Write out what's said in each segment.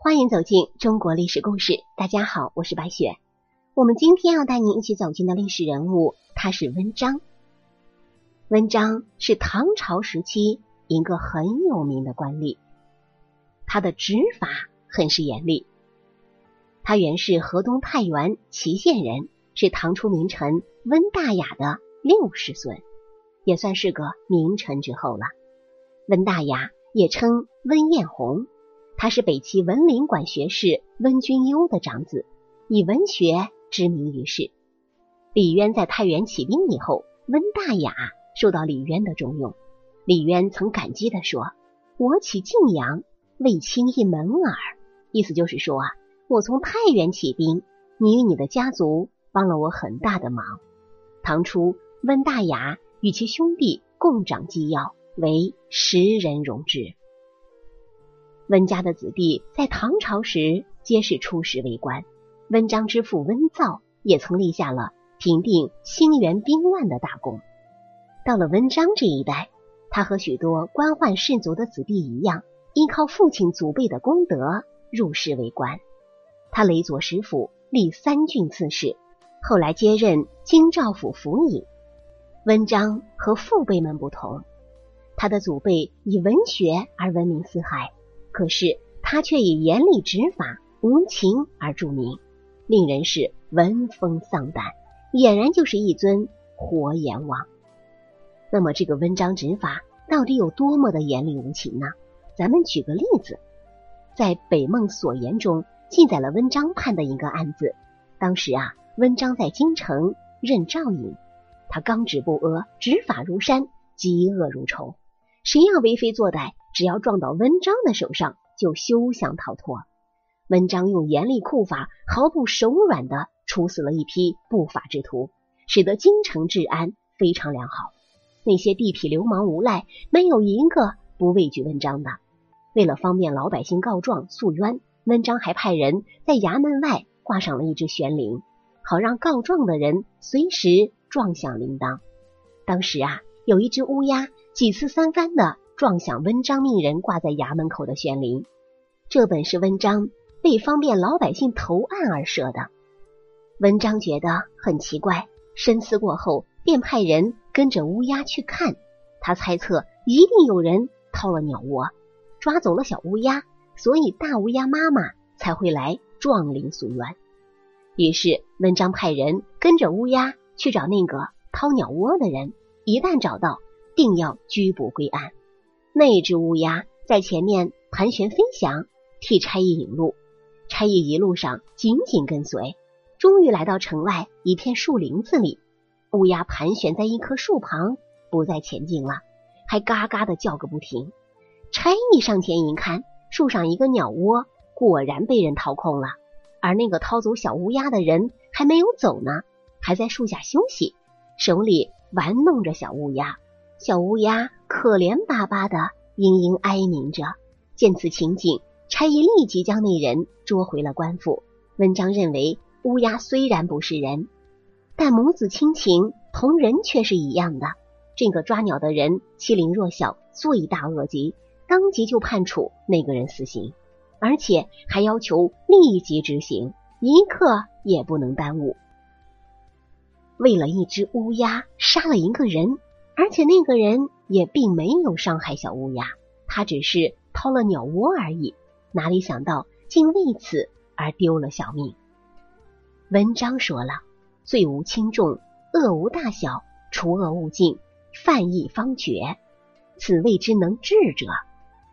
欢迎走进中国历史故事。大家好，我是白雪。我们今天要带您一起走进的历史人物，他是温章。温章是唐朝时期一个很有名的官吏，他的执法很是严厉。他原是河东太原祁县人，是唐初名臣温大雅的六世孙，也算是个名臣之后了。温大雅也称温彦宏，他是北齐文林馆学士温君攸的长子，以文学知名于世。李渊在太原起兵以后，温大雅受到李渊的重用。李渊曾感激地说：“我起晋阳，为卿一门耳。”意思就是说啊。我从太原起兵，你与你的家族帮了我很大的忙。唐初，温大雅与其兄弟共掌机要，为十人荣之。温家的子弟在唐朝时皆是出仕为官。温章之父温造也曾立下了平定兴元兵乱的大功。到了温章这一代，他和许多官宦士族的子弟一样，依靠父亲祖辈的功德入仕为官。他累左食府，历三郡刺史，后来接任京兆府府尹。温章和父辈们不同，他的祖辈以文学而闻名四海，可是他却以严厉执法、无情而著名，令人是闻风丧胆，俨然就是一尊活阎王。那么，这个温章执法到底有多么的严厉无情呢？咱们举个例子，在《北梦所言》中。记载了温章判的一个案子。当时啊，温章在京城任赵尹，他刚直不阿，执法如山，嫉恶如仇。谁要为非作歹，只要撞到文章的手上，就休想逃脱。文章用严厉酷法，毫不手软的处死了一批不法之徒，使得京城治安非常良好。那些地痞流氓无赖，没有一个不畏惧文章的。为了方便老百姓告状诉冤。文章还派人在衙门外挂上了一只悬铃，好让告状的人随时撞响铃铛。当时啊，有一只乌鸦几次三番的撞响温章命人挂在衙门口的悬铃，这本是温章为方便老百姓投案而设的。温章觉得很奇怪，深思过后，便派人跟着乌鸦去看。他猜测一定有人掏了鸟窝，抓走了小乌鸦。所以大乌鸦妈妈才会来撞铃诉冤。于是文章派人跟着乌鸦去找那个掏鸟窝的人，一旦找到，定要拘捕归案。那只乌鸦在前面盘旋飞翔，替差役引路。差役一路上紧紧跟随，终于来到城外一片树林子里。乌鸦盘旋在一棵树旁，不再前进了，还嘎嘎的叫个不停。差役上前一看。树上一个鸟窝果然被人掏空了，而那个掏走小乌鸦的人还没有走呢，还在树下休息，手里玩弄着小乌鸦。小乌鸦可怜巴巴的嘤嘤哀鸣着。见此情景，差役立即将那人捉回了官府。文章认为，乌鸦虽然不是人，但母子亲情同人却是一样的。这个抓鸟的人欺凌弱小，罪大恶极。当即就判处那个人死刑，而且还要求立即执行，一刻也不能耽误。为了一只乌鸦杀了一个人，而且那个人也并没有伤害小乌鸦，他只是掏了鸟窝而已。哪里想到竟为此而丢了小命？文章说了：“罪无轻重，恶无大小，除恶务尽，犯意方绝，此谓之能治者。”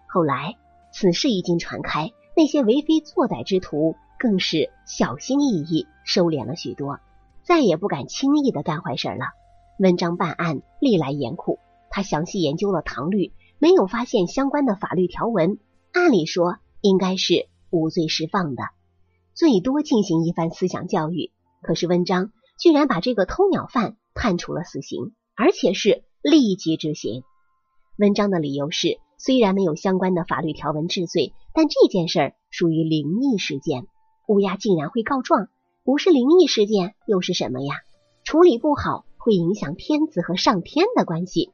后来，此事一经传开，那些为非作歹之徒更是小心翼翼，收敛了许多，再也不敢轻易的干坏事了。文章办案历来严酷，他详细研究了唐律，没有发现相关的法律条文，按理说应该是无罪释放的，最多进行一番思想教育。可是文章居然把这个偷鸟犯判处了死刑，而且是立即执行。文章的理由是。虽然没有相关的法律条文治罪，但这件事儿属于灵异事件。乌鸦竟然会告状，不是灵异事件又是什么呀？处理不好会影响天子和上天的关系，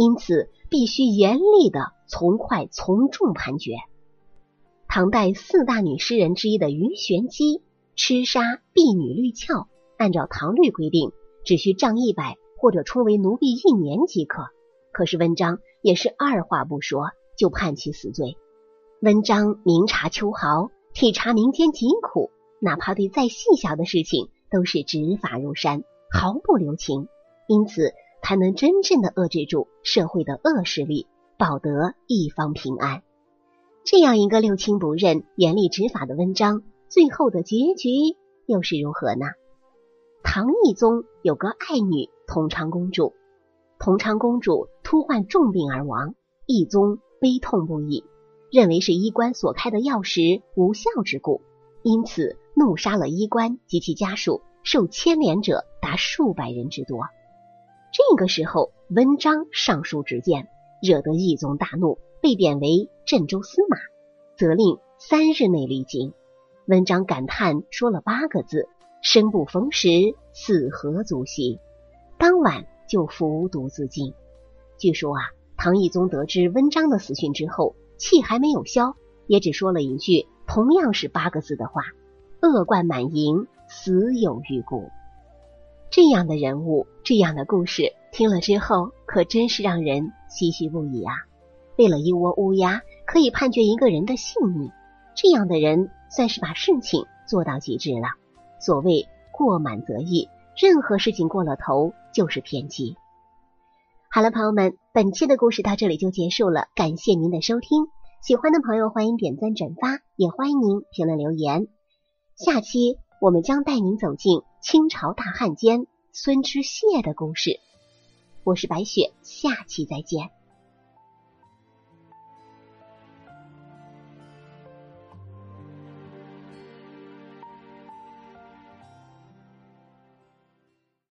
因此必须严厉的从快从重判决。唐代四大女诗人之一的鱼玄机痴杀婢女绿俏，按照唐律规定，只需杖一百或者充为奴婢一年即可。可是文章也是二话不说就判其死罪。文章明察秋毫，体察民间疾苦，哪怕对再细小的事情都是执法如山，毫不留情，因此才能真正的遏制住社会的恶势力，保得一方平安。这样一个六亲不认、严厉执法的文章，最后的结局又是如何呢？唐懿宗有个爱女同昌公主，同昌公主突患重病而亡，懿宗悲痛不已，认为是医官所开的药石无效之故，因此怒杀了医官及其家属，受牵连者达数百人之多。这个时候，文章上书直谏，惹得懿宗大怒。被贬为镇州司马，责令三日内离京。文章感叹说了八个字：“生不逢时，死何足惜。”当晚就服毒自尽。据说啊，唐懿宗得知文章的死讯之后，气还没有消，也只说了一句同样是八个字的话：“恶贯满盈，死有余辜。”这样的人物，这样的故事，听了之后可真是让人唏嘘不已啊！为了一窝乌鸦，可以判决一个人的性命，这样的人算是把事情做到极致了。所谓过满则溢，任何事情过了头就是偏激。好了，朋友们，本期的故事到这里就结束了，感谢您的收听。喜欢的朋友欢迎点赞转发，也欢迎您评论留言。下期我们将带您走进清朝大汉奸孙知谢的故事。我是白雪，下期再见。